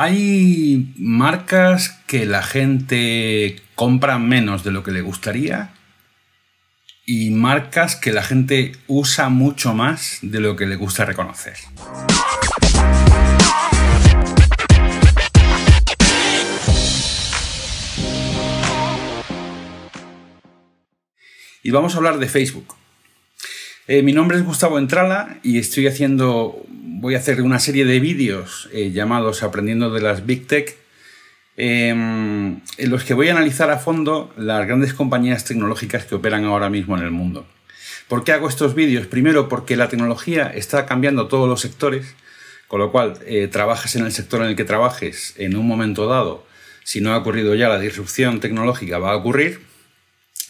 Hay marcas que la gente compra menos de lo que le gustaría y marcas que la gente usa mucho más de lo que le gusta reconocer. Y vamos a hablar de Facebook. Eh, mi nombre es Gustavo Entrala y estoy haciendo, voy a hacer una serie de vídeos eh, llamados Aprendiendo de las Big Tech, em, en los que voy a analizar a fondo las grandes compañías tecnológicas que operan ahora mismo en el mundo. ¿Por qué hago estos vídeos? Primero porque la tecnología está cambiando todos los sectores, con lo cual eh, trabajes en el sector en el que trabajes en un momento dado, si no ha ocurrido ya la disrupción tecnológica va a ocurrir.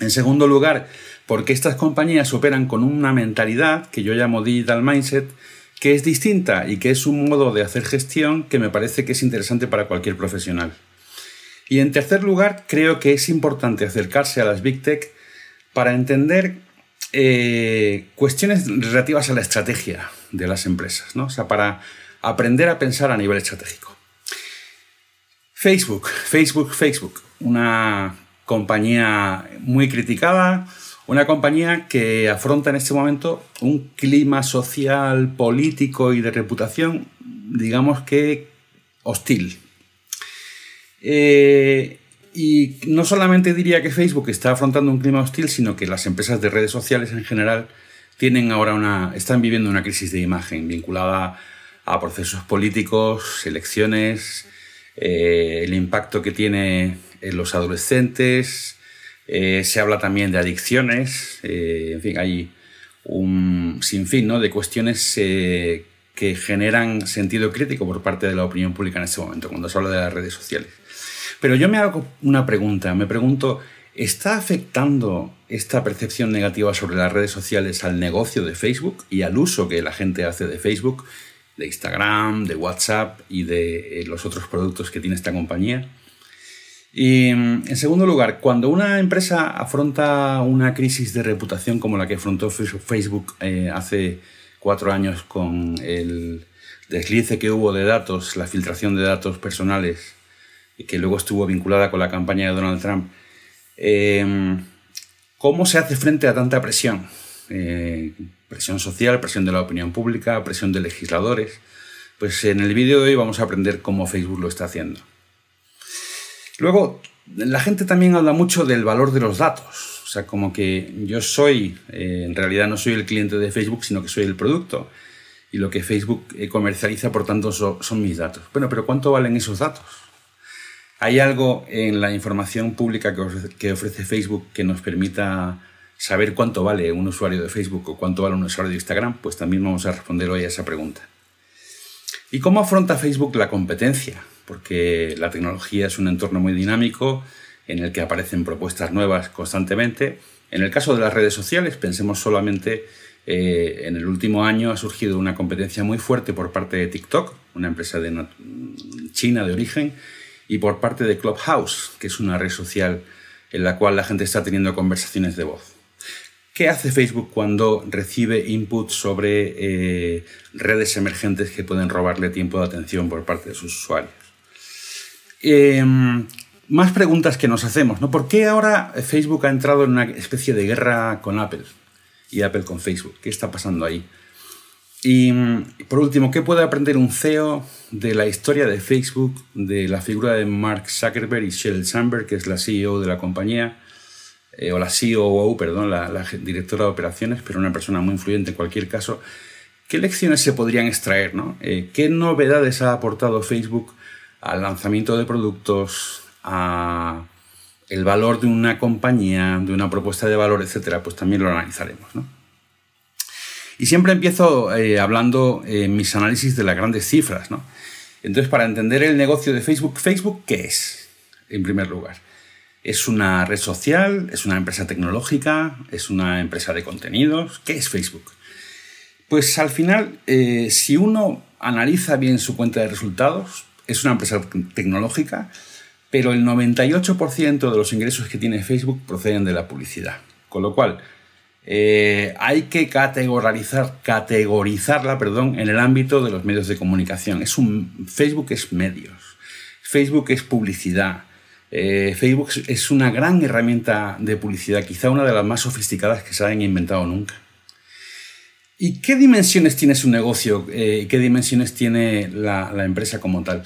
En segundo lugar, porque estas compañías operan con una mentalidad que yo llamo digital mindset, que es distinta y que es un modo de hacer gestión que me parece que es interesante para cualquier profesional. Y en tercer lugar, creo que es importante acercarse a las Big Tech para entender eh, cuestiones relativas a la estrategia de las empresas, ¿no? o sea, para aprender a pensar a nivel estratégico. Facebook, Facebook, Facebook, una compañía muy criticada, una compañía que afronta en este momento un clima social, político y de reputación, digamos que hostil. Eh, y no solamente diría que Facebook está afrontando un clima hostil, sino que las empresas de redes sociales en general tienen ahora una, están viviendo una crisis de imagen vinculada a procesos políticos, elecciones, eh, el impacto que tiene en los adolescentes, eh, se habla también de adicciones, eh, en fin, hay un sinfín ¿no? de cuestiones eh, que generan sentido crítico por parte de la opinión pública en este momento, cuando se habla de las redes sociales. Pero yo me hago una pregunta, me pregunto, ¿está afectando esta percepción negativa sobre las redes sociales al negocio de Facebook y al uso que la gente hace de Facebook, de Instagram, de WhatsApp y de los otros productos que tiene esta compañía? Y en segundo lugar, cuando una empresa afronta una crisis de reputación como la que afrontó Facebook eh, hace cuatro años con el deslice que hubo de datos, la filtración de datos personales, que luego estuvo vinculada con la campaña de Donald Trump, em, ¿cómo se hace frente a tanta presión? Eh, presión social, presión de la opinión pública, presión de legisladores. Pues en el vídeo de hoy vamos a aprender cómo Facebook lo está haciendo. Luego, la gente también habla mucho del valor de los datos. O sea, como que yo soy, eh, en realidad no soy el cliente de Facebook, sino que soy el producto. Y lo que Facebook eh, comercializa, por tanto, son mis datos. Bueno, pero ¿cuánto valen esos datos? ¿Hay algo en la información pública que ofrece Facebook que nos permita saber cuánto vale un usuario de Facebook o cuánto vale un usuario de Instagram? Pues también vamos a responder hoy a esa pregunta. ¿Y cómo afronta Facebook la competencia? Porque la tecnología es un entorno muy dinámico en el que aparecen propuestas nuevas constantemente. En el caso de las redes sociales, pensemos solamente eh, en el último año ha surgido una competencia muy fuerte por parte de TikTok, una empresa China de origen, y por parte de Clubhouse, que es una red social en la cual la gente está teniendo conversaciones de voz. ¿Qué hace Facebook cuando recibe input sobre eh, redes emergentes que pueden robarle tiempo de atención por parte de sus usuarios? Em, más preguntas que nos hacemos, ¿no? ¿Por qué ahora Facebook ha entrado en una especie de guerra con Apple y Apple con Facebook? ¿Qué está pasando ahí? Y por último, ¿qué puede aprender un CEO de la historia de Facebook, de la figura de Mark Zuckerberg y Sheryl Sandberg, que es la CEO de la compañía, eh, o la COO, perdón, la, directora de operaciones, pero una persona muy influyente en cualquier caso? ¿Qué lecciones se podrían extraer? ¿no? Eh, ¿Qué novedades ha aportado Facebook al lanzamiento de productos, a el valor de una compañía, de una propuesta de valor, etcétera, pues también lo analizaremos. Y siempre empiezo eh, hablando en mis análisis de las grandes cifras. Entonces, para entender el negocio de Facebook, ¿Facebook qué es? En primer lugar, ¿es una red social? ¿Es una empresa tecnológica? ¿Es una empresa de contenidos? ¿Qué es Facebook? Pues al final, eh, si uno analiza bien su cuenta de resultados, es una empresa tecnológica, pero el 98% de los ingresos que tiene Facebook proceden de la publicidad. Con lo cual, eh, hay que categorizar, categorizarla perdón, en el ámbito de los medios de comunicación. Facebook es medios. Facebook es publicidad. Eh, Facebook es una gran herramienta de publicidad, quizá una de las más sofisticadas que se hayan inventado nunca. ¿Y qué dimensiones tiene su negocio? Eh, ¿Qué dimensiones tiene la, empresa como tal?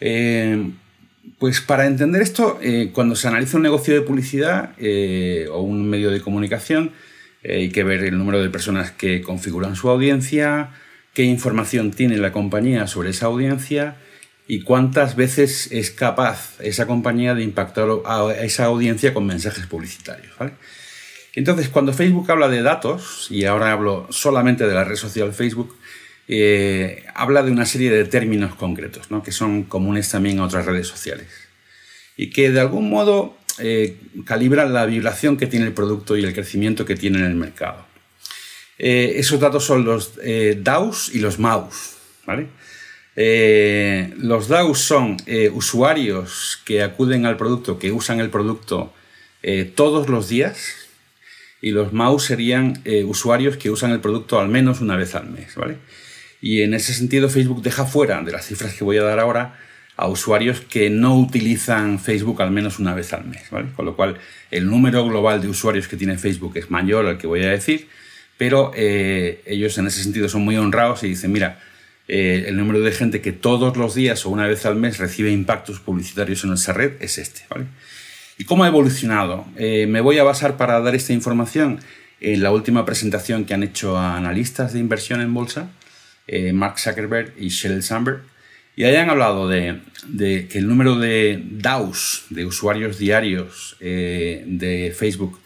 Eh, pues para entender esto, cuando se analiza un negocio de publicidad o un medio de comunicación, hay que ver el número de personas que configuran su audiencia, qué información tiene la compañía sobre esa audiencia y cuántas veces es capaz esa compañía de impactar a esa audiencia con mensajes publicitarios. Entonces, cuando Facebook habla de datos, y ahora hablo solamente de la red social Facebook, eh, habla de una serie de términos concretos, que son comunes también a otras redes sociales. Y que de algún modo eh, calibran la vibración que tiene el producto y el crecimiento que tiene en el mercado. Eh, esos datos son los DAOs y los MAUs. ¿vale? Los DAOs son usuarios que acuden al producto, que usan el producto todos los días, y los MAUs serían usuarios que usan el producto al menos una vez al mes, ¿vale? Y en ese sentido Facebook deja fuera de las cifras que voy a dar ahora a usuarios que no utilizan Facebook al menos una vez al mes, ¿vale? Con lo cual el número global de usuarios que tiene Facebook es mayor al que voy a decir, pero ellos en ese sentido son muy honrados y dicen, mira, eh, el número de gente que todos los días o una vez al mes recibe impactos publicitarios en esa red es este. ¿Y cómo ha evolucionado? Eh, me voy a basar para dar esta información en la última presentación que han hecho a analistas de inversión en bolsa, eh, Mark Zuckerberg y Sheryl Sandberg, y hayan hablado de, que el número de DAOs, de usuarios diarios de Facebook,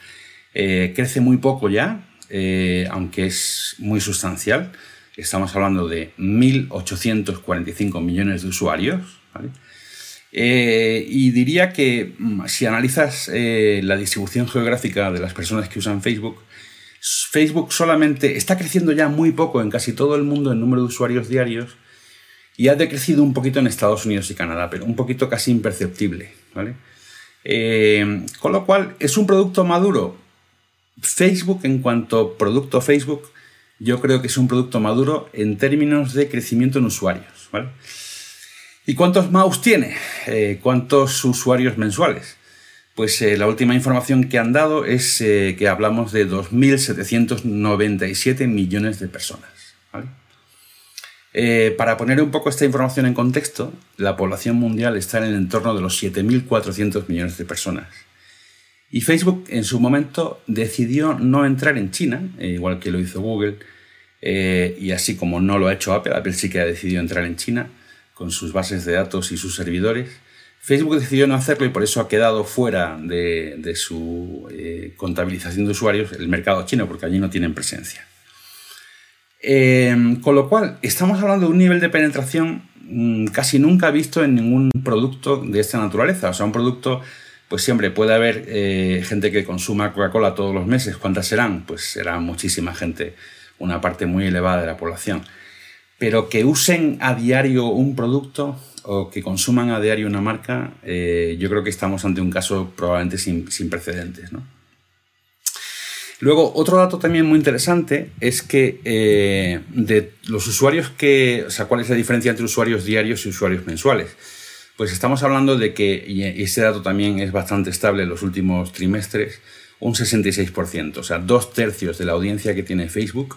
crece muy poco ya, aunque es muy sustancial estamos hablando de 1.845 millones de usuarios. Eh, y diría que mm, si analizas eh, la distribución geográfica de las personas que usan Facebook, Facebook solamente está creciendo ya muy poco en casi todo el mundo en número de usuarios diarios y ha decrecido un poquito en Estados Unidos y Canadá, pero un poquito casi imperceptible. Eh, con lo cual, ¿es un producto maduro? Facebook, en cuanto producto Facebook, yo creo que es un producto maduro en términos de crecimiento en usuarios. ¿Y cuántos mouse tiene? Eh, ¿Cuántos usuarios mensuales? Pues eh, la última información que han dado es eh, que hablamos de 2.797 millones de personas. para poner un poco esta información en contexto, la población mundial está en el entorno de los 7.400 millones de personas. Y Facebook en su momento decidió no entrar en China, igual que lo hizo Google, y así como no lo ha hecho Apple, Apple sí que ha decidido entrar en China con sus bases de datos y sus servidores. Facebook decidió no hacerlo y por eso ha quedado fuera de, su eh, contabilización de usuarios el mercado chino, porque allí no tienen presencia. con lo cual, estamos hablando de un nivel de penetración mm, casi nunca visto en ningún producto de esta naturaleza. O sea, un producto pues siempre puede haber eh, gente que consuma Coca-Cola todos los meses. ¿Cuántas serán? Pues será muchísima gente, una parte muy elevada de la población. Pero que usen a diario un producto o que consuman a diario una marca, eh, yo creo que estamos ante un caso probablemente sin, precedentes. Luego, otro dato también muy interesante es que eh, de los usuarios que, o sea, cuál es la diferencia entre usuarios diarios y usuarios mensuales. Pues estamos hablando de que, y ese dato también es bastante estable en los últimos trimestres, un 66%, o sea, dos tercios de la audiencia que tiene Facebook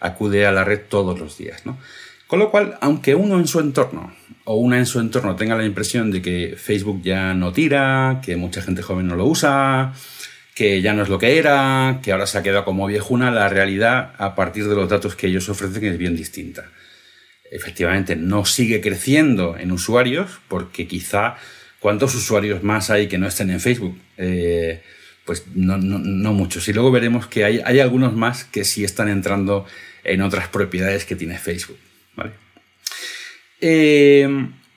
acude a la red todos los días. ¿no? Con lo cual, aunque uno en su entorno o una en su entorno tenga la impresión de que Facebook ya no tira, que mucha gente joven no lo usa, que ya no es lo que era, que ahora se ha quedado como viejuna, la realidad a partir de los datos que ellos ofrecen es bien distinta efectivamente no sigue creciendo en usuarios, porque quizá cuántos usuarios más hay que no estén en Facebook. Eh, pues no, muchos. Y luego veremos que hay, algunos más que sí están entrando en otras propiedades que tiene Facebook. Eh,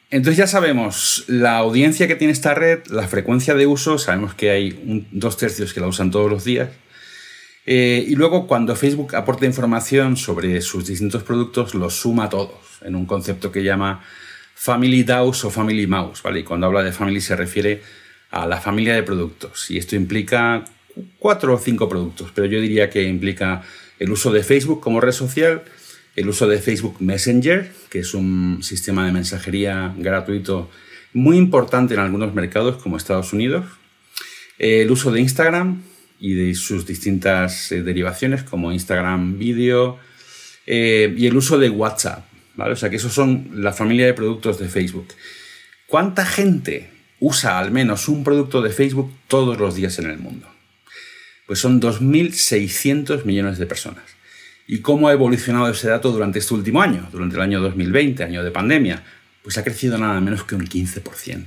entonces ya sabemos la audiencia que tiene esta red, la frecuencia de uso, sabemos que hay dos tercios que la usan todos los días. Eh, y luego cuando Facebook aporta información sobre sus distintos productos, los suma todos en un concepto que llama Family DAOs o Family Mouse, ¿vale? Y cuando habla de Family se refiere a la familia de productos. Y esto implica cuatro o cinco productos, pero yo diría que implica el uso de Facebook como red social, el uso de Facebook Messenger, que es un sistema de mensajería gratuito muy importante en algunos mercados como Estados Unidos. el uso de Instagram y de sus distintas eh, derivaciones como Instagram Video eh, y el uso de WhatsApp. ¿vale? O sea que esos son la familia de productos de Facebook. ¿Cuánta gente usa al menos un producto de Facebook todos los días en el mundo? Pues son 2.600 millones de personas. ¿Y cómo ha evolucionado ese dato durante este último año, durante el año 2020, año de pandemia? Pues ha crecido nada menos que un 15%.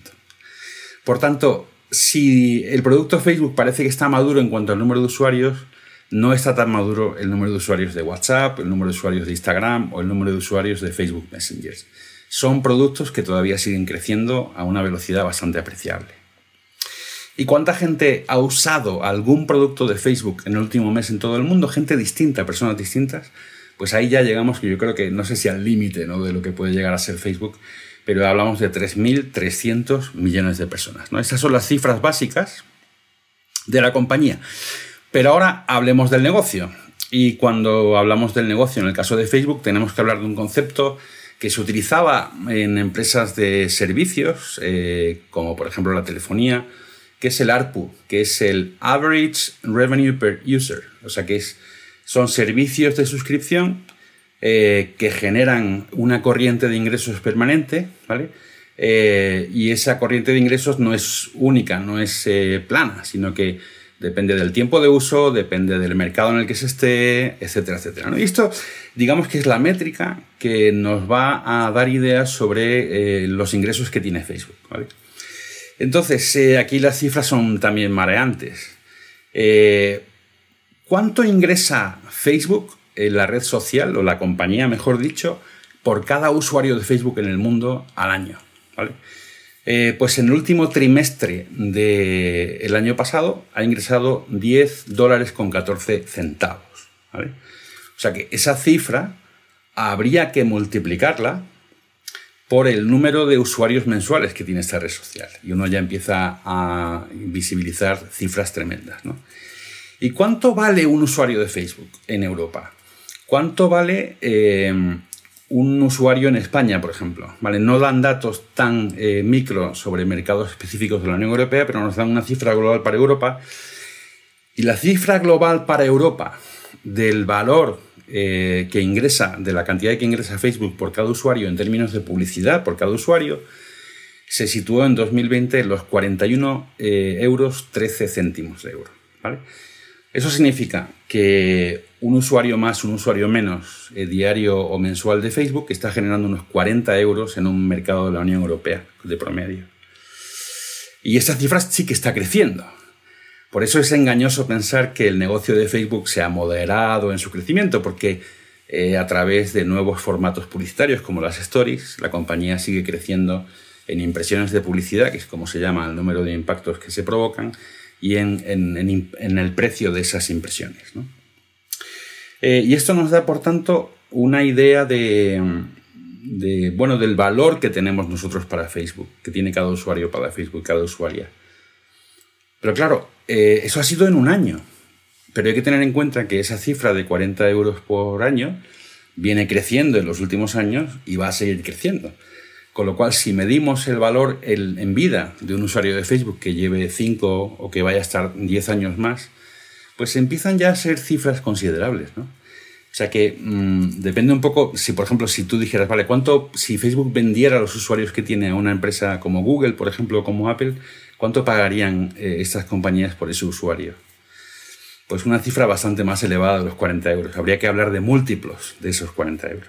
Por tanto, si el producto Facebook parece que está maduro en cuanto al número de usuarios, no está tan maduro el número de usuarios de WhatsApp, el número de usuarios de Instagram o el número de usuarios de Facebook Messenger. Son productos que todavía siguen creciendo a una velocidad bastante apreciable. ¿Y cuánta gente ha usado algún producto de Facebook en el último mes en todo el mundo? Gente distinta, personas distintas. Pues ahí ya llegamos, que yo creo que no sé si al límite ¿no? de lo que puede llegar a ser Facebook, pero hablamos de 3.300 millones de personas. ¿no? Estas son las cifras básicas de la compañía. Pero ahora hablemos del negocio. Y cuando hablamos del negocio, en el caso de Facebook, tenemos que hablar de un concepto que se utilizaba en empresas de servicios, eh, como por ejemplo la telefonía, que es el ARPU, que es el Average Revenue Per User. O sea, que es, son servicios de suscripción eh, que generan una corriente de ingresos permanente, ¿vale? Eh, y esa corriente de ingresos no es única, no es plana, sino que Depende del tiempo de uso, depende del mercado en el que se esté, etcétera, etcétera. Y esto, digamos que es la métrica que nos va a dar ideas sobre eh, los ingresos que tiene Facebook. Entonces, eh, aquí las cifras son también mareantes. Eh, ¿Cuánto ingresa Facebook, en la red social, o la compañía, mejor dicho, por cada usuario de Facebook en el mundo al año? ¿vale? Eh, pues en el último trimestre del año pasado ha ingresado 10 dólares con 14 centavos. O sea que esa cifra habría que multiplicarla por el número de usuarios mensuales que tiene esta red social. Y uno ya empieza a visibilizar cifras tremendas. ¿Y cuánto vale un usuario de Facebook en Europa? ¿Cuánto vale eh, un usuario en España, por ejemplo. ¿vale? No dan datos tan eh, micro sobre mercados específicos de la Unión Europea, pero nos dan una cifra global para Europa. Y la cifra global para Europa del valor eh, que ingresa, de la cantidad que ingresa Facebook por cada usuario en términos de publicidad por cada usuario, se situó en 2020 en los 41 eh, euros 13 céntimos de euro. Eso significa que un usuario más, un usuario menos, eh, diario o mensual de Facebook, está generando unos 40 euros en un mercado de la Unión Europea de promedio. Y esta cifra sí que está creciendo. Por eso es engañoso pensar que el negocio de Facebook se ha moderado en su crecimiento, porque eh, a través de nuevos formatos publicitarios como las stories, la compañía sigue creciendo en impresiones de publicidad, que es como se llama el número de impactos que se provocan, y en, el precio de esas impresiones. Eh, y esto nos da, por tanto, una idea de, bueno, del valor que tenemos nosotros para Facebook, que tiene cada usuario para Facebook, cada usuaria. Pero claro, eh, eso ha sido en un año. Pero hay que tener en cuenta que esa cifra de 40 euros por año viene creciendo en los últimos años y va a seguir creciendo. Con lo cual, si medimos el valor en vida de un usuario de Facebook que lleve 5 o que vaya a estar 10 años más, pues empiezan ya a ser cifras considerables, ¿no? O sea que mm, depende un poco, si por ejemplo, si tú dijeras, vale, ¿cuánto, si Facebook vendiera a los usuarios que tiene a una empresa como Google, por ejemplo, como Apple, ¿cuánto pagarían eh, estas compañías por ese usuario? Pues una cifra bastante más elevada de los 40 euros. Habría que hablar de múltiplos de esos 40 euros.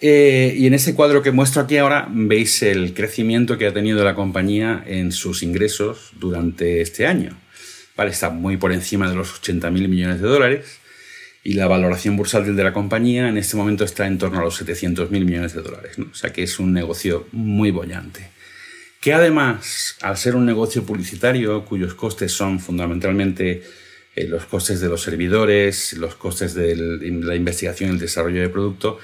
Eh, y en ese cuadro que muestro aquí ahora veis el crecimiento que ha tenido la compañía en sus ingresos durante este año. Vale, está muy por encima de los 80.000 millones de dólares y la valoración bursátil de la compañía en este momento está en torno a los 700.000 millones de dólares. O sea que es un negocio muy bollante. Que además, al ser un negocio publicitario cuyos costes son fundamentalmente eh, los costes de los servidores, los costes de la investigación y el desarrollo de producto,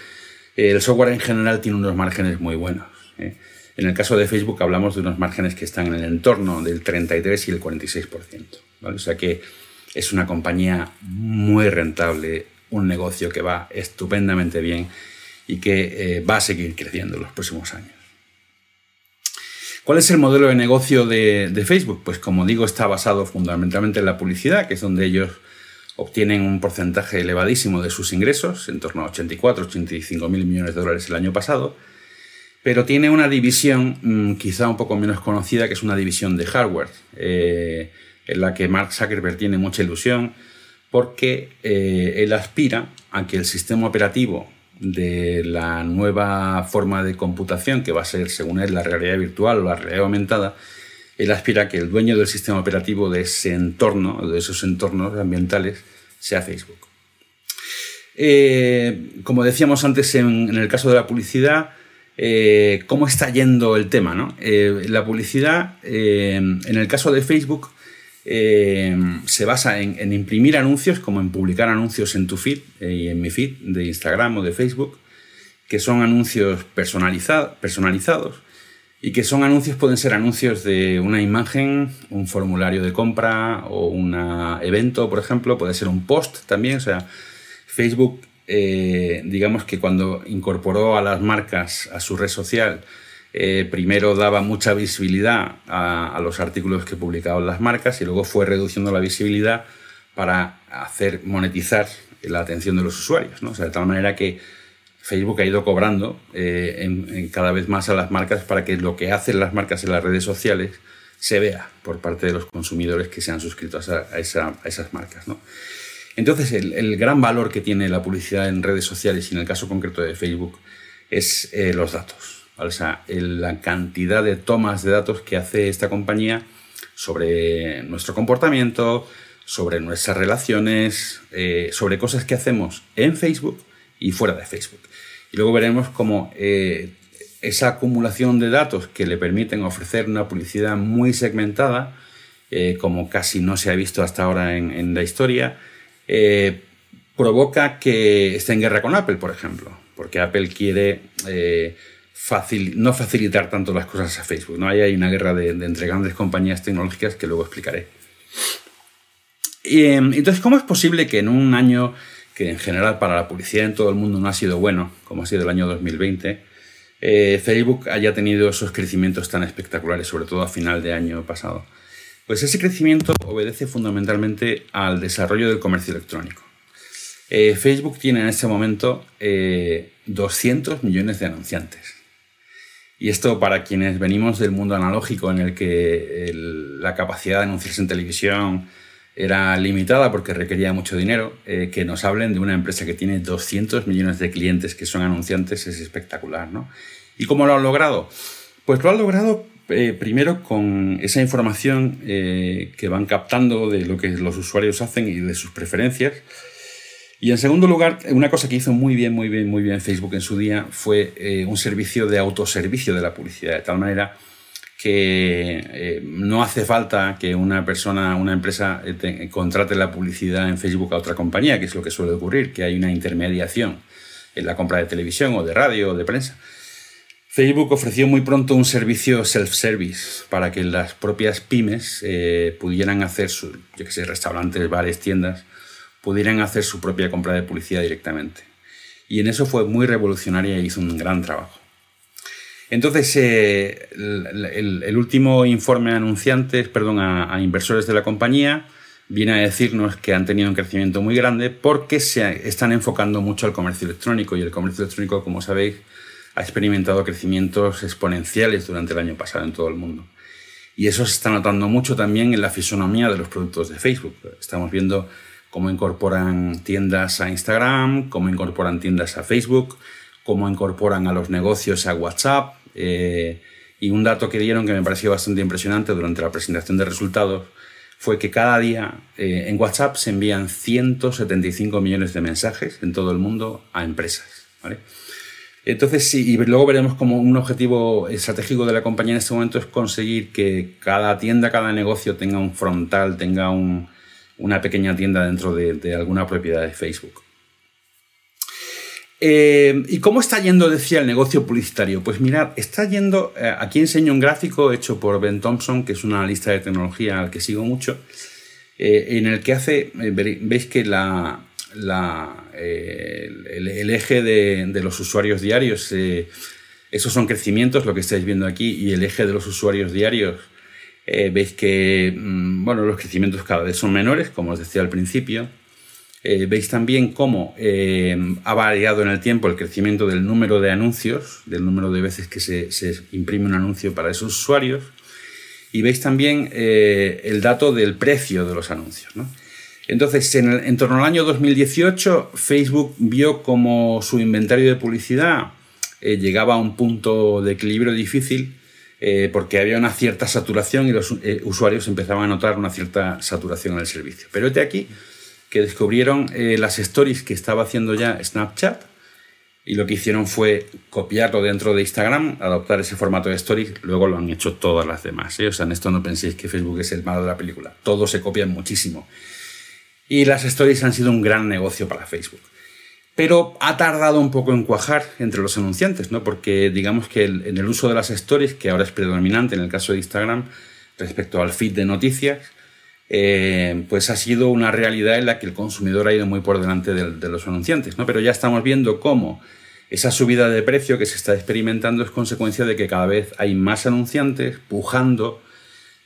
el software en general tiene unos márgenes muy buenos. ¿eh? En el caso de Facebook hablamos de unos márgenes que están en el entorno del 33 y el 46%. O sea que es una compañía muy rentable, un negocio que va estupendamente bien y que eh, va a seguir creciendo en los próximos años. ¿Cuál es el modelo de negocio de, Facebook? Pues como digo, está basado fundamentalmente en la publicidad, que es donde ellos obtienen un porcentaje elevadísimo de sus ingresos, en torno a 84, 85 mil millones de dólares el año pasado, pero tiene una división mm, quizá un poco menos conocida, que es una división de hardware, eh, en la que Mark Zuckerberg tiene mucha ilusión, porque eh, él aspira a que el sistema operativo de la nueva forma de computación, que va a ser, según él, la realidad virtual o la realidad aumentada, él aspira a que el dueño del sistema operativo de ese entorno, de esos entornos ambientales, sea Facebook. Eh, como decíamos antes en, el caso de la publicidad, eh, ¿cómo está yendo el tema? Eh, la publicidad, en el caso de Facebook, se basa en, imprimir anuncios, como en publicar anuncios en tu feed y en mi feed de Instagram o de Facebook, que son anuncios personalizados y que son anuncios, pueden ser anuncios de una imagen, un formulario de compra o un evento, por ejemplo, puede ser un post también, o sea, Facebook, eh, digamos que cuando incorporó a las marcas a su red social, eh, primero daba mucha visibilidad a, los artículos que publicaban las marcas y luego fue reduciendo la visibilidad para hacer monetizar la atención de los usuarios, ¿no? O sea, de tal manera que Facebook ha ido cobrando eh, cada vez más a las marcas para que lo que hacen las marcas en las redes sociales se vea por parte de los consumidores que se han suscrito a, esas marcas. Entonces, el, gran valor que tiene la publicidad en redes sociales, y en el caso concreto de Facebook, es eh, los datos. O sea, la cantidad de tomas de datos que hace esta compañía sobre nuestro comportamiento, sobre nuestras relaciones, eh, sobre cosas que hacemos en Facebook y fuera de Facebook. Y luego veremos cómo eh, esa acumulación de datos que le permiten ofrecer una publicidad muy segmentada, eh, como casi no se ha visto hasta ahora en, la historia, provoca que esté en guerra con Apple, por ejemplo, porque Apple quiere no facilitar tanto las cosas a Facebook. ¿no? Ahí hay una guerra de, entre grandes compañías tecnológicas que luego explicaré. Y, entonces, ¿cómo es posible que en un año que en general para la publicidad en todo el mundo no ha sido bueno, como ha sido el año 2020, eh, Facebook haya tenido esos crecimientos tan espectaculares, sobre todo a final de año pasado. Pues ese crecimiento obedece fundamentalmente al desarrollo del comercio electrónico. Eh, Facebook tiene en este momento 200 eh, millones de anunciantes. Y esto para quienes venimos del mundo analógico en el que la capacidad de anunciarse en televisión, era limitada porque requería mucho dinero, eh, que nos hablen de una empresa que tiene 200 millones de clientes que son anunciantes es espectacular, ¿no? ¿Y cómo lo han logrado? Pues lo han logrado eh, primero con esa información eh, que van captando de lo que los usuarios hacen y de sus preferencias. Y en segundo lugar, una cosa que hizo muy bien, muy bien, muy bien Facebook en su día fue un servicio de autoservicio de la publicidad, de tal manera que eh, no hace falta que una persona, una empresa eh, contrate la publicidad en Facebook a otra compañía, que es lo que suele ocurrir, que hay una intermediación en la compra de televisión o de radio o de prensa. Facebook ofreció muy pronto un servicio self-service para que las propias pymes eh, pudieran hacer, su, yo restaurantes, bares, tiendas, pudieran hacer su propia compra de publicidad directamente. Y en eso fue muy revolucionaria y hizo un gran trabajo. Entonces, eh, el, último informe a anunciantes, perdón, a, inversores de la compañía viene a decirnos que han tenido un crecimiento muy grande porque se están enfocando mucho al comercio electrónico y el comercio electrónico, como sabéis, ha experimentado crecimientos exponenciales durante el año pasado en todo el mundo. Y eso se está notando mucho también en la fisonomía de los productos de Facebook. Estamos viendo cómo incorporan tiendas a Instagram, cómo incorporan tiendas a Facebook, cómo incorporan a los negocios a WhatsApp. Eh, y un dato que dieron que me pareció bastante impresionante durante la presentación de resultados fue que cada día eh, en WhatsApp se envían 175 millones de mensajes en todo el mundo a empresas. Entonces, sí, y luego veremos como un objetivo estratégico de la compañía en este momento es conseguir que cada tienda, cada negocio tenga un frontal, tenga una pequeña tienda dentro de alguna propiedad de Facebook. Eh, ¿Y cómo está yendo, decía, el negocio publicitario? Pues mirad, está yendo, eh, aquí enseño un gráfico hecho por Ben Thompson, que es un analista de tecnología al que sigo mucho, eh, en el que hace, veis que la, el, eje de, los usuarios diarios es Esos son crecimientos, lo que estáis viendo aquí, y el eje de los usuarios diarios. Eh, veis que mm, bueno, los crecimientos cada vez son menores, como os decía al principio. Eh, veis también cómo eh, ha variado en el tiempo el crecimiento del número de anuncios, del número de veces que se, imprime un anuncio para esos usuarios. Y veis también el dato del precio de los anuncios. Entonces, en, en, torno al año 2018, Facebook vio como su inventario de publicidad llegaba a un punto de equilibrio difícil eh, porque había una cierta saturación y los eh, usuarios empezaban a notar una cierta saturación en el servicio. Pero este aquí que descubrieron las stories que estaba haciendo ya Snapchat y lo que hicieron fue copiarlo dentro de Instagram, adoptar ese formato de stories, luego lo han hecho todas las demás. O sea, en esto no penséis que Facebook es el malo de la película, todos se copian muchísimo. Y las stories han sido un gran negocio para Facebook pero ha tardado un poco en cuajar entre los anunciantes, ¿no? Porque digamos que en el uso de las stories, que ahora es predominante en el caso de Instagram respecto al feed de noticias, eh, pues ha sido una realidad en la que el consumidor ha ido muy por delante de, los anunciantes, ¿no? Pero ya estamos viendo cómo esa subida de precio que se está experimentando es consecuencia de que cada vez hay más anunciantes pujando,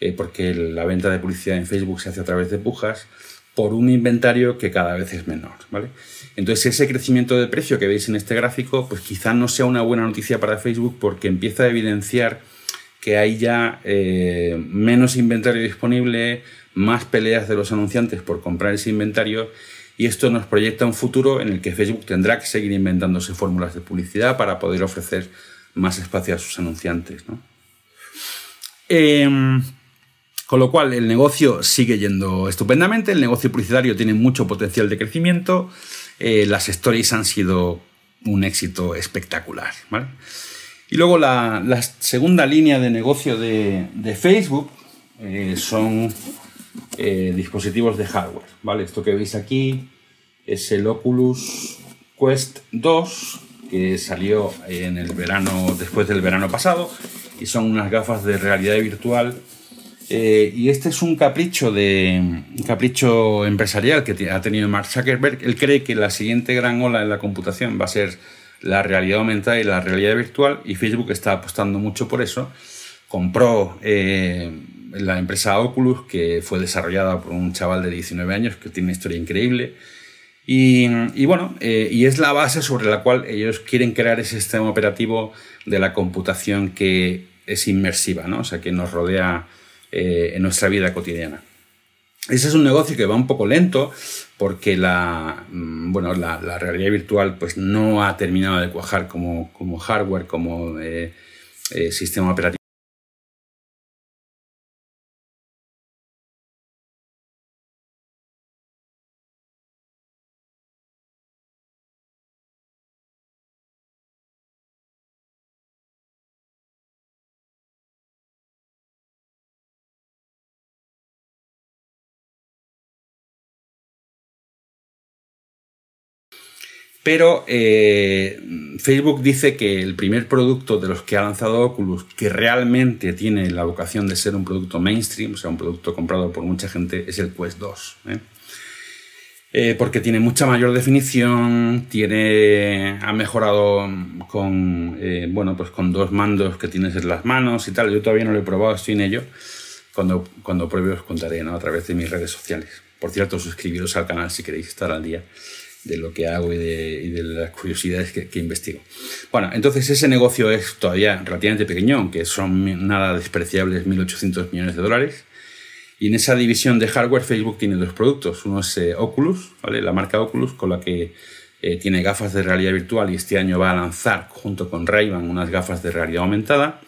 eh, porque la venta de publicidad en Facebook se hace a través de pujas, por un inventario que cada vez es menor, ¿vale? Entonces ese crecimiento de precio que veis en este gráfico, pues quizá no sea una buena noticia para Facebook porque empieza a evidenciar que hay ya eh, menos inventario disponible, más peleas de los anunciantes por comprar ese inventario y esto nos proyecta un futuro en el que Facebook tendrá que seguir inventándose fórmulas de publicidad para poder ofrecer más espacio a sus anunciantes. Em, con lo cual el negocio sigue yendo estupendamente, el negocio publicitario tiene mucho potencial de crecimiento eh, las stories han sido un éxito espectacular. Y luego la, segunda línea de negocio de, Facebook eh, son eh, dispositivos de hardware. ¿vale? Esto que veis aquí es el Oculus Quest 2 que salió en el verano, después del verano pasado, y son unas gafas de realidad virtual eh, y este es un capricho de un capricho empresarial que ha tenido Mark Zuckerberg. Él cree que la siguiente gran ola en la computación va a ser la realidad aumentada y la realidad virtual y Facebook está apostando mucho por eso. Compró eh, la empresa Oculus que fue desarrollada por un chaval de 19 años que tiene una historia increíble. Y, bueno, eh, y es la base sobre la cual ellos quieren crear ese sistema operativo de la computación que es inmersiva, ¿no? o sea, que nos rodea eh, en nuestra vida cotidiana. Ese es un negocio que va un poco lento porque la, mm, bueno, la, realidad virtual pues, no ha terminado de cuajar como, como hardware, como eh, eh, sistema operativo. Pero eh, Facebook dice que el primer producto de los que ha lanzado Oculus, que realmente tiene la vocación de ser un producto mainstream, o sea, un producto comprado por mucha gente, es el Quest 2. ¿eh? Eh, porque tiene mucha mayor definición, tiene, ha mejorado con, bueno, pues con dos mandos que tienes en las manos y tal. Yo todavía no lo he probado, estoy en ello. Cuando, cuando pruebe os contaré a través de mis redes sociales. Por cierto, suscribiros al canal si queréis estar al día de lo que hago y de, las curiosidades que, investigo. Bueno, entonces ese negocio es todavía relativamente pequeño, aunque son nada despreciables 1.800 millones de dólares. Y en esa división de hardware Facebook tiene dos productos. Uno es eh, Oculus, ¿vale? la marca Oculus, con la que eh, tiene gafas de realidad virtual y este año va a lanzar junto con Ray-Ban unas gafas de realidad aumentada.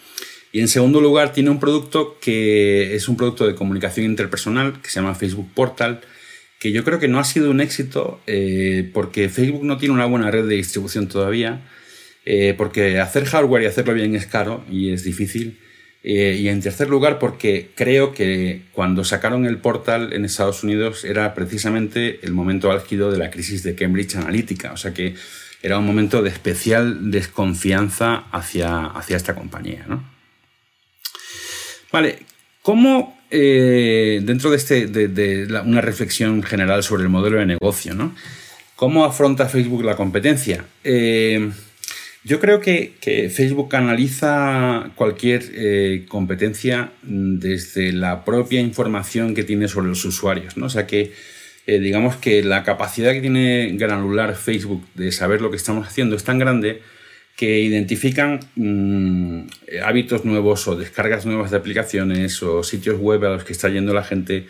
Y en segundo lugar tiene un producto que es un producto de comunicación interpersonal que se llama Facebook Portal, que yo creo que no ha sido un éxito eh, porque Facebook no tiene una buena red de distribución todavía, eh, porque hacer hardware y hacerlo bien es caro y es difícil. Eh, y en tercer lugar, porque creo que cuando sacaron el portal en Estados Unidos era precisamente el momento álgido de la crisis de Cambridge Analytica, o sea que era un momento de especial desconfianza hacia, hacia esta compañía. ¿no? Vale, ¿cómo eh, dentro de, este, de, una reflexión general sobre el modelo de negocio, ¿no? ¿Cómo afronta Facebook la competencia? Eh, Yo creo que, Facebook analiza cualquier eh, competencia desde la propia información que tiene sobre los usuarios, ¿no? O sea que digamos que la capacidad que tiene granular Facebook de saber lo que estamos haciendo es tan grande que identifican mm, hábitos nuevos o descargas nuevas de aplicaciones o sitios web a los que está yendo la gente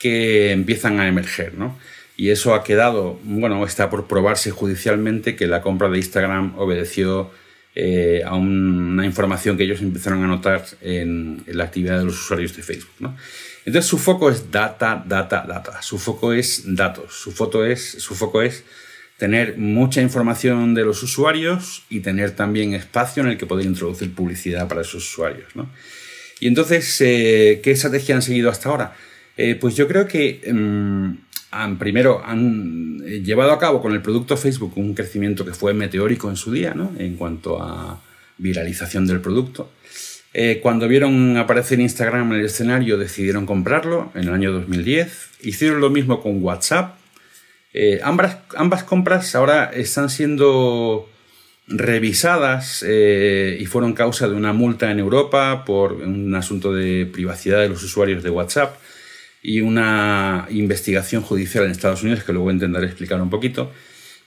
que empiezan a emerger, ¿no? Y eso ha quedado, bueno, está por probarse judicialmente que la compra de Instagram obedeció eh, a una información que ellos empezaron a notar en, la actividad de los usuarios de Facebook, ¿no? Entonces su foco es data, data, data. Su foco es datos. Su, foto es, su foco es tener mucha información de los usuarios y tener también espacio en el que poder introducir publicidad para esos usuarios. Y entonces, eh, ¿qué estrategia han seguido hasta ahora? Eh, pues yo creo que mm, han, primero han eh, llevado a cabo con el producto Facebook un crecimiento que fue meteórico en su día, en cuanto a viralización del producto. Cuando vieron aparecer Instagram en el escenario, decidieron comprarlo en el año 2010. Hicieron lo mismo con WhatsApp. Eh, ambas, ambas, compras ahora están siendo revisadas eh, y fueron causa de una multa en Europa por un asunto de privacidad de los usuarios de WhatsApp y una investigación judicial en Estados Unidos que luego intentaré explicar un poquito.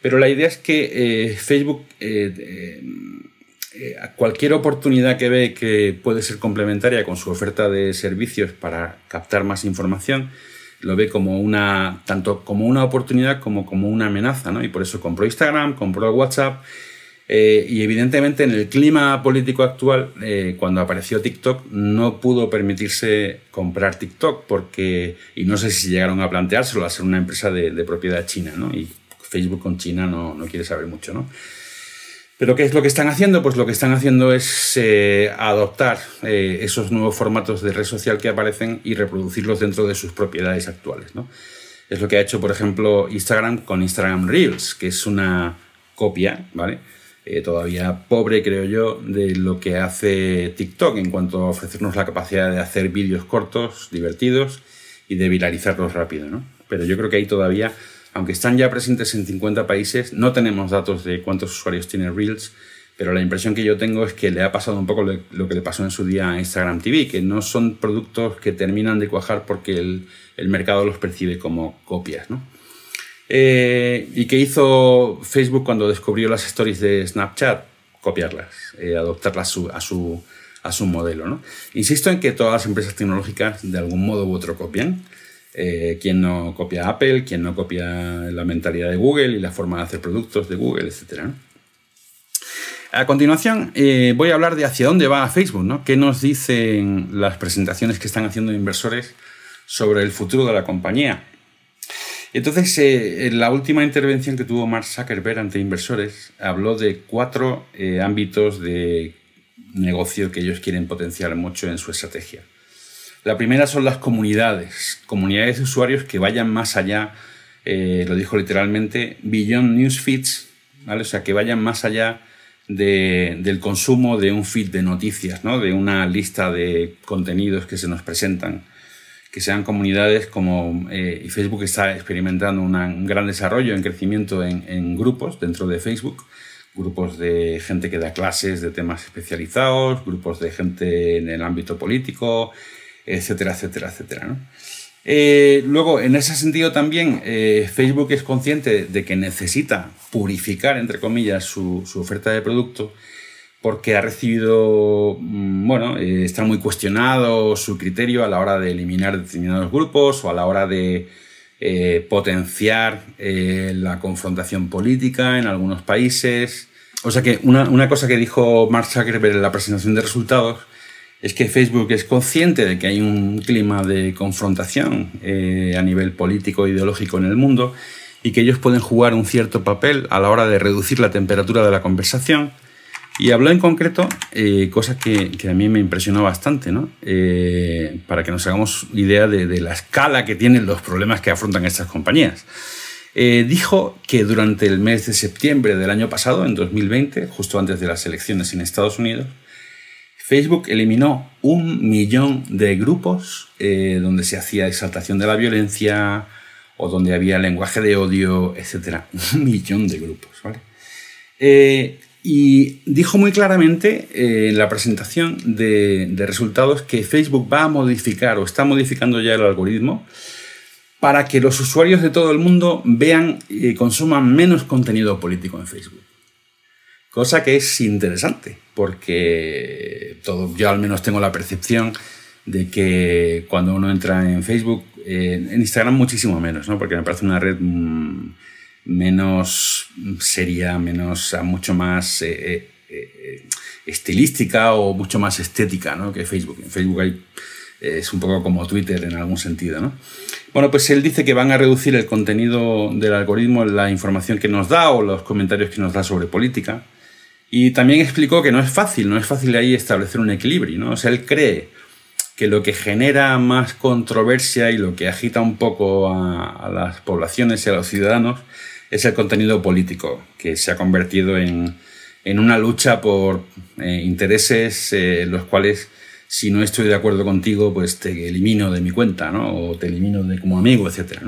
Pero la idea es que Facebook eh, cualquier oportunidad que ve que puede ser complementaria con su oferta de servicios para captar más información, lo ve como una, tanto como una oportunidad como como una amenaza, ¿no? Y por eso compró Instagram, compró WhatsApp. Eh, y evidentemente en el clima político actual, eh, cuando apareció TikTok, no pudo permitirse comprar TikTok porque, y no sé si llegaron a planteárselo, a ser una empresa de, propiedad china, ¿no? Y Facebook con China no, no quiere saber mucho, ¿no? Pero ¿qué es lo que están haciendo? Pues lo que están haciendo es eh, adoptar eh, esos nuevos formatos de red social que aparecen y reproducirlos dentro de sus propiedades actuales. ¿no? Es lo que ha hecho, por ejemplo, Instagram con Instagram Reels, que es una copia, ¿vale? Eh, todavía pobre, creo yo, de lo que hace TikTok en cuanto a ofrecernos la capacidad de hacer vídeos cortos, divertidos y de viralizarlos rápido. ¿no? Pero yo creo que ahí todavía aunque están ya presentes en 50 países, no tenemos datos de cuántos usuarios tiene Reels, pero la impresión que yo tengo es que le ha pasado un poco lo que le pasó en su día a Instagram TV, que no son productos que terminan de cuajar porque el, mercado los percibe como copias. ¿no? Eh, ¿Y qué hizo Facebook cuando descubrió las stories de Snapchat? Copiarlas, eh, adoptarlas a su, a su modelo. ¿no? Insisto en que todas las empresas tecnológicas de algún modo u otro copian. Eh, quién no copia Apple, quién no copia la mentalidad de Google y la forma de hacer productos de Google, etc. A continuación, eh, voy a hablar de hacia dónde va Facebook, ¿no? ¿Qué nos dicen las presentaciones que están haciendo inversores sobre el futuro de la compañía? Entonces, eh, en la última intervención que tuvo Mark Zuckerberg ante inversores, habló de cuatro ámbitos de negocio que ellos quieren potenciar mucho en su estrategia. La primera son las comunidades, comunidades de usuarios que vayan más allá, eh, lo dijo literalmente, beyond newsfeeds, ¿vale? O sea, que vayan más allá del consumo de un feed de noticias, ¿no? De una lista de contenidos que se nos presentan. Que sean comunidades como eh, y Facebook está experimentando un gran desarrollo en crecimiento en, en grupos dentro de Facebook grupos de gente que da clases de temas especializados, grupos de gente en el ámbito político, etcétera, etcétera, etcétera. Eh, luego, en ese sentido también, eh, Facebook es consciente de que necesita purificar, entre comillas, su, oferta de producto porque ha recibido, mm, bueno, eh, está muy cuestionado su criterio a la hora de eliminar determinados grupos o a la hora de potenciar la confrontación política en algunos países. O sea que una, una cosa que dijo Mark Zuckerberg en la presentación de resultados es que Facebook es consciente de que hay un clima de confrontación eh, a nivel político e ideológico en el mundo y que ellos pueden jugar un cierto papel a la hora de reducir la temperatura de la conversación. Y habló en concreto, eh, cosa que, a mí me impresionó bastante, ¿no? Eh, para que nos hagamos idea de, la escala que tienen los problemas que afrontan estas compañías. dijo que durante el mes de septiembre del año pasado, en 2020, justo antes de las elecciones en Estados Unidos, Facebook eliminó un millón de grupos eh, donde se hacía exaltación de la violencia o donde había lenguaje de odio, etc. Un millón de grupos. ¿vale? Eh, Y dijo muy claramente eh, en la presentación de, resultados que Facebook va a modificar o está modificando ya el algoritmo para que los usuarios de todo el mundo vean y consuman menos contenido político en Facebook. Cosa que es interesante, porque todo, yo al menos tengo la percepción de que cuando uno entra en Facebook, en Instagram muchísimo menos, ¿no? porque me parece una red mm, menos seria, menos, mucho más eh, eh, eh, estilística o mucho más estética ¿no? que Facebook. En Facebook hay, es un poco como Twitter en algún sentido. ¿no? Bueno, pues él dice que van a reducir el contenido del algoritmo, la información que nos da o los comentarios que nos da sobre política. Y también explicó que no es fácil, no es fácil ahí establecer un equilibrio. ¿no? O sea, él cree que lo que genera más controversia y lo que agita un poco a las poblaciones y a los ciudadanos es el contenido político, que se ha convertido en, una lucha por eh, intereses eh, los cuales si no estoy de acuerdo contigo, pues te elimino de mi cuenta, ¿no? O te elimino de como amigo, etc.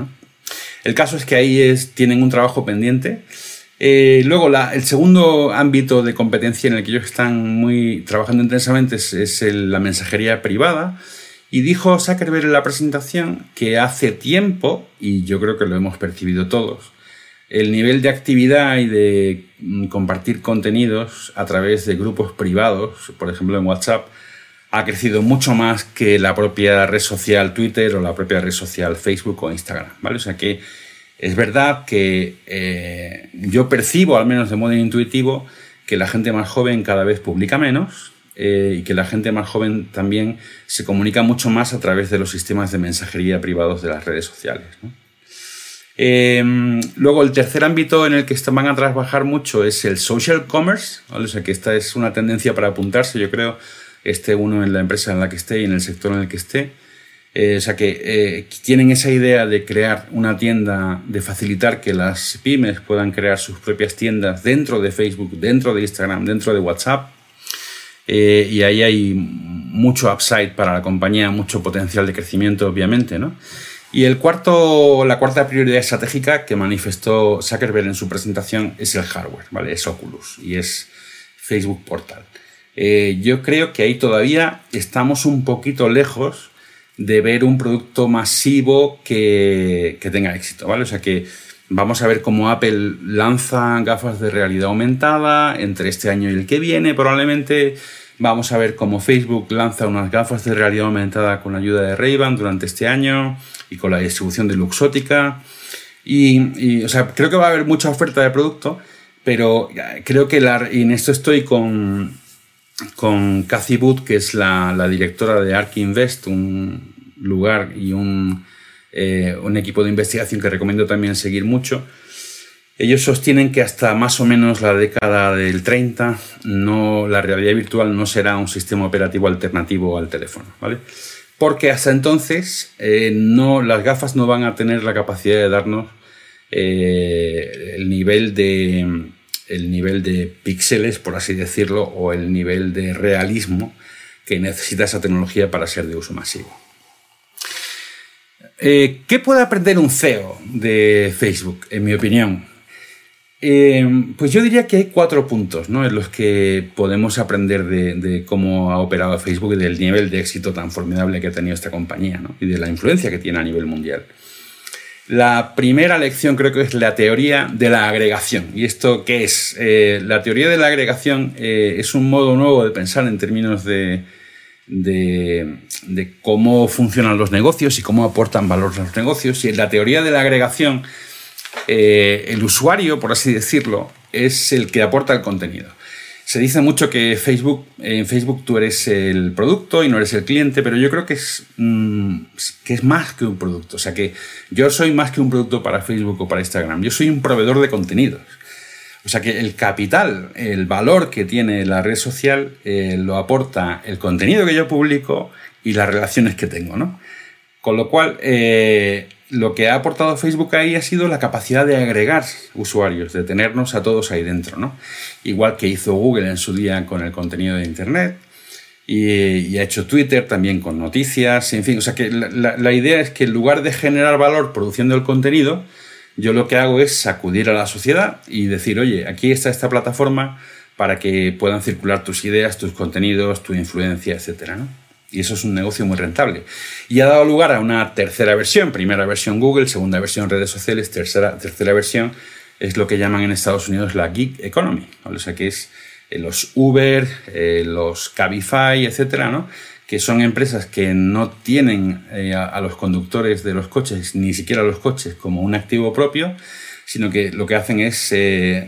El caso es que ahí es, tienen un trabajo pendiente. Eh, luego, el segundo ámbito de competencia en el que ellos están muy trabajando intensamente es, la mensajería privada. Y dijo Zuckerberg en la presentación que hace tiempo, y yo creo que lo hemos percibido todos, el nivel de actividad y de mm, compartir contenidos a través de grupos privados, por ejemplo en WhatsApp, ha crecido mucho más que la propia red social Twitter o la propia red social Facebook o Instagram, ¿vale? O sea que es verdad que eh, yo percibo, al menos de modo intuitivo, que la gente más joven cada vez publica menos eh, y que la gente más joven también se comunica mucho más a través de los sistemas de mensajería privados de las redes sociales. Em, luego, el tercer ámbito en el que van a trabajar mucho es el social commerce, o sea que esta es una tendencia para apuntarse, yo creo, esté uno en la empresa en la que esté y en el sector en el que esté. Eh, o sea que eh, tienen esa idea de crear una tienda, de facilitar que las pymes puedan crear sus propias tiendas dentro de Facebook, dentro de Instagram, dentro de WhatsApp. Eh, y ahí hay mucho upside para la compañía, mucho potencial de crecimiento, obviamente, ¿no? Y el cuarto, la cuarta prioridad estratégica que manifestó Zuckerberg en su presentación es el hardware, ¿vale? Es Oculus y es Facebook Portal. Yo creo que ahí todavía estamos un poquito lejos de ver un producto masivo que, que tenga éxito, ¿vale? O sea que vamos a ver cómo Apple lanza gafas de realidad aumentada entre este año y el que viene, probablemente. Vamos a ver cómo Facebook lanza unas gafas de realidad aumentada con la ayuda de Ray-Ban durante este año y con la distribución de Luxótica. Y, o sea, creo que va a haber mucha oferta de producto, pero creo que en esto estoy con, con Cathy Booth, que es la, directora de Ark Invest, un lugar y un, eh, un equipo de investigación que recomiendo también seguir mucho. Ellos sostienen que hasta más o menos la década del 30 no, la realidad virtual no será un sistema operativo alternativo al teléfono, ¿vale? porque hasta entonces eh, no, las gafas no van a tener la capacidad de darnos eh, el nivel de el nivel de píxeles, por así decirlo, o el nivel de realismo que necesita esa tecnología para ser de uso masivo. Eh, ¿Qué puede aprender un CEO de Facebook, en mi opinión? Eh, pues yo diría que hay cuatro puntos ¿no? en los que podemos aprender de, cómo ha operado Facebook y del nivel de éxito tan formidable que ha tenido esta compañía ¿no? y de la influencia que tiene a nivel mundial. La primera lección creo que es la teoría de la agregación. ¿Y esto qué es? Eh, la teoría de la agregación eh, es un modo nuevo de pensar en términos de, de, cómo funcionan los negocios y cómo aportan valor a los negocios. Y la teoría de la agregación eh, el usuario, por así decirlo, es el que aporta el contenido. Se dice mucho que Facebook, en Facebook tú eres el producto y no eres el cliente, pero yo creo que es, mm, que es más que un producto. O sea que yo soy más que un producto para Facebook o para Instagram. Yo soy un proveedor de contenidos. O sea que el capital, el valor que tiene la red social, eh, lo aporta el contenido que yo publico y las relaciones que tengo, ¿no? Con lo cual, eh, lo que ha aportado Facebook ahí ha sido la capacidad de agregar usuarios, de tenernos a todos ahí dentro, ¿no? Igual que hizo Google en su día con el contenido de Internet y, ha hecho Twitter también con noticias, en fin, o sea que la, idea es que en lugar de generar valor produciendo el contenido, yo lo que hago es sacudir a la sociedad y decir, oye, aquí está esta plataforma para que puedan circular tus ideas, tus contenidos, tu influencia, etc. Y eso es un negocio muy rentable. Y ha dado lugar a una tercera versión. Primera versión Google, segunda versión redes sociales, tercera, tercera versión es lo que llaman en Estados Unidos la gig economy. O sea, que es eh, los Uber, eh, los Cabify, etcétera, ¿no? que son empresas que no tienen eh, a, los conductores de los coches, ni siquiera los coches, como un activo propio, sino que lo que hacen es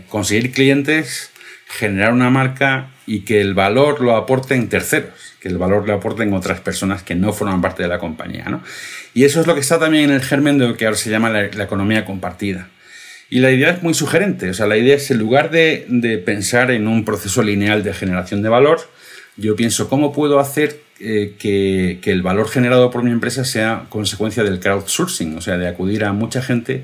conseguir clientes generar una marca y que el valor lo aporten terceros, que el valor lo aporten otras personas que no forman parte de la compañía. ¿no? Y eso es lo que está también en el germen de lo que ahora se llama la, economía compartida. Y la idea es muy sugerente, o sea, la idea es en lugar de, de, pensar en un proceso lineal de generación de valor, yo pienso cómo puedo hacer eh, que, que el valor generado por mi empresa sea consecuencia del crowdsourcing, o sea, de acudir a mucha gente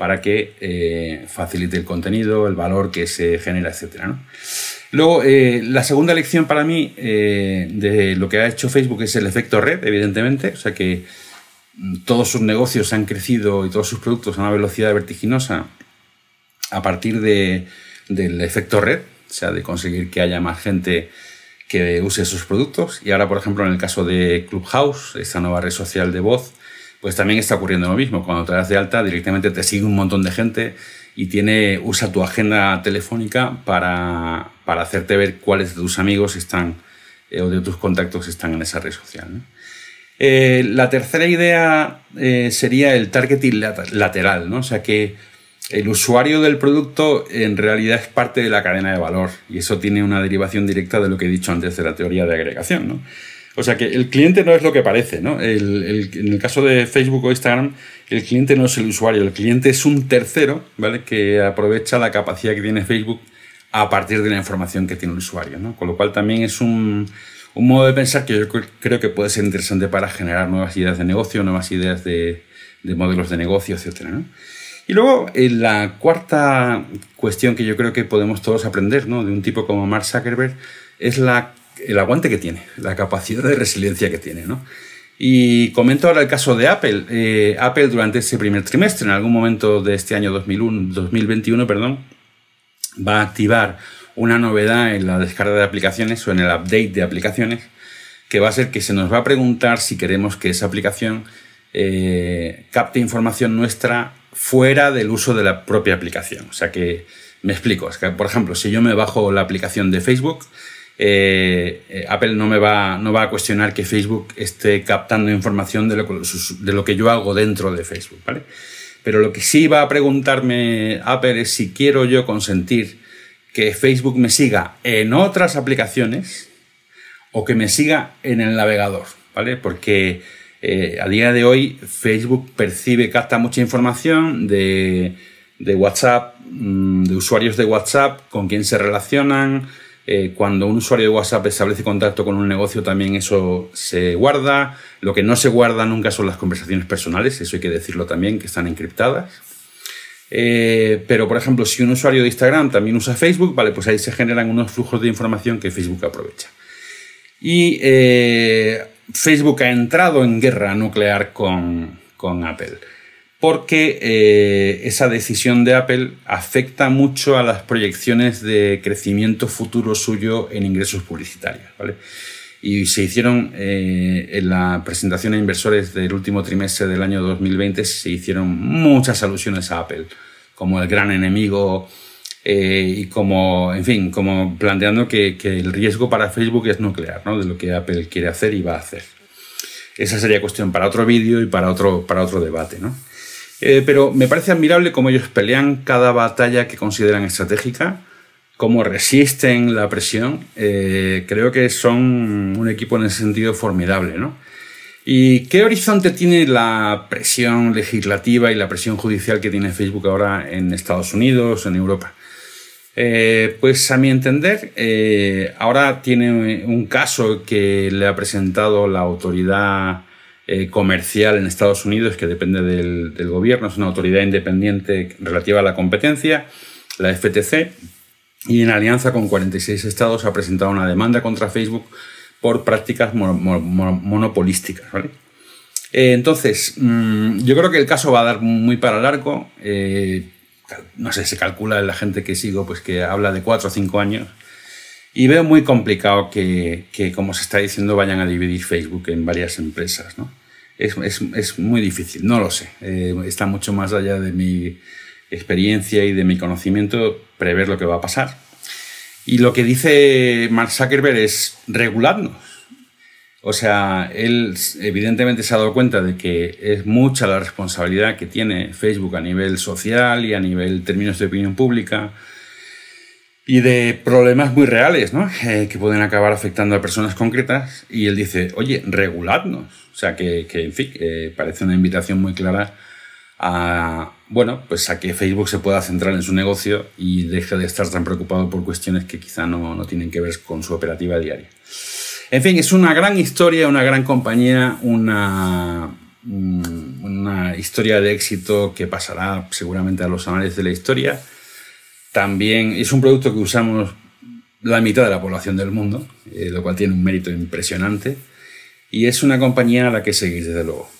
para que eh, facilite el contenido, el valor que se genera, etc. Luego, eh, la segunda lección para mí eh, de lo que ha hecho Facebook es el efecto red, evidentemente, o sea que mm, todos sus negocios han crecido y todos sus productos a una velocidad vertiginosa a partir de, del efecto red, o sea, de conseguir que haya más gente que use sus productos. Y ahora, por ejemplo, en el caso de Clubhouse, esta nueva red social de voz, pues también está ocurriendo lo mismo. Cuando te das de alta, directamente te sigue un montón de gente y tiene, usa tu agenda telefónica para, para hacerte ver cuáles de tus amigos están eh, o de tus contactos están en esa red social. Eh, la tercera idea eh, sería el targeting lateral, ¿no? o sea que el usuario del producto en realidad es parte de la cadena de valor y eso tiene una derivación directa de lo que he dicho antes de la teoría de agregación. ¿no? O sea que el cliente no es lo que parece, ¿no? en el caso de Facebook o Instagram, el cliente no es el usuario, el cliente es un tercero, ¿vale? Que aprovecha la capacidad que tiene Facebook a partir de la información que tiene el usuario, ¿no? Con lo cual también es un, modo de pensar que yo creo que puede ser interesante para generar nuevas ideas de negocio, nuevas ideas de, modelos de negocio, etc. Y luego, en la cuarta cuestión que yo creo que podemos todos aprender ¿no? de un tipo como Mark Zuckerberg es la el aguante que tiene, la capacidad de resiliencia que tiene. ¿no? Y comento ahora el caso de Apple. Eh, Apple durante ese primer trimestre, en algún momento de este año 2001, 2021, perdón, va a activar una novedad en la descarga de aplicaciones o en el update de aplicaciones que va a ser que se nos va a preguntar si queremos que esa aplicación eh, capte información nuestra fuera del uso de la propia aplicación. O sea que me explico. Es que, por ejemplo, si yo me bajo la aplicación de Facebook, eh, eh, Apple no me va, no va a cuestionar que Facebook esté captando información de lo, de lo que yo hago dentro de Facebook, ¿vale? Pero lo que sí va a preguntarme Apple es si quiero yo consentir que Facebook me siga en otras aplicaciones o que me siga en el navegador, ¿vale? Porque eh, a día de hoy Facebook percibe, capta mucha información de, de WhatsApp, mm, de usuarios de WhatsApp, con quién se relacionan, eh, cuando un usuario de WhatsApp establece contacto con un negocio, también eso se guarda. Lo que no se guarda nunca son las conversaciones personales, eso hay que decirlo también, que están encriptadas. Eh, pero, por ejemplo, si un usuario de Instagram también usa Facebook, vale, pues ahí se generan unos flujos de información que Facebook aprovecha. Y eh, Facebook ha entrado en guerra nuclear con, con Apple porque eh, esa decisión de Apple afecta mucho a las proyecciones de crecimiento futuro suyo en ingresos publicitarios. Y se hicieron eh, en la presentación a inversores del último trimestre del año 2020, se hicieron muchas alusiones a Apple como el gran enemigo eh, y como, en fin, como planteando que, el riesgo para Facebook es nuclear, ¿no? de lo que Apple quiere hacer y va a hacer. Esa sería cuestión para otro vídeo y para otro, para otro debate. ¿no? Eh, pero me parece admirable cómo ellos pelean cada batalla que consideran estratégica, cómo resisten la presión. Eh, creo que son un equipo en ese sentido formidable, ¿no? ¿Y qué horizonte tiene la presión legislativa y la presión judicial que tiene Facebook ahora en Estados Unidos, en Europa? Eh, pues a mi entender, ahora tiene un caso que le ha presentado la autoridad eh, comercial en Estados Unidos que depende del, gobierno, es una autoridad independiente relativa a la competencia, la FTC, y en alianza con 46 estados ha presentado una demanda contra Facebook por prácticas monopolísticas. Eh, entonces, mm, yo creo que el caso va a dar muy para largo. Eh, no sé, se calcula en la gente que sigo, pues que habla de cuatro o cinco años. Y veo muy complicado que, como se está diciendo, vayan a dividir Facebook en varias empresas. ¿no? Es, muy difícil, no lo sé. Eh, está mucho más allá de mi experiencia y de mi conocimiento prever lo que va a pasar. Y lo que dice Mark Zuckerberg es regularnos. O sea, él evidentemente se ha dado cuenta de que es mucha la responsabilidad que tiene Facebook a nivel social y a nivel términos de opinión pública y de problemas muy reales, ¿no? Eh, que pueden acabar afectando a personas concretas. Y él dice, oye, reguladnos. O sea, que, en fin, parece una invitación muy clara a, bueno, pues a que Facebook se pueda centrar en su negocio y deje de estar tan preocupado por cuestiones que quizá no, no tienen que ver con su operativa diaria. En fin, es una gran historia, una gran compañía, una, mm, una historia de éxito que pasará seguramente a los anales de la historia también es un producto que usamos la mitad de la población del mundo, eh, lo cual tiene un mérito impresionante. Y es una compañía a la que seguís, desde luego.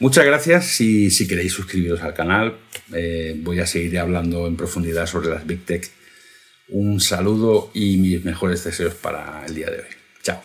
Muchas gracias y si queréis suscribiros al canal, eh, voy a seguir hablando en profundidad sobre las Big Tech. Un saludo y mis mejores deseos para el día de hoy. Chao.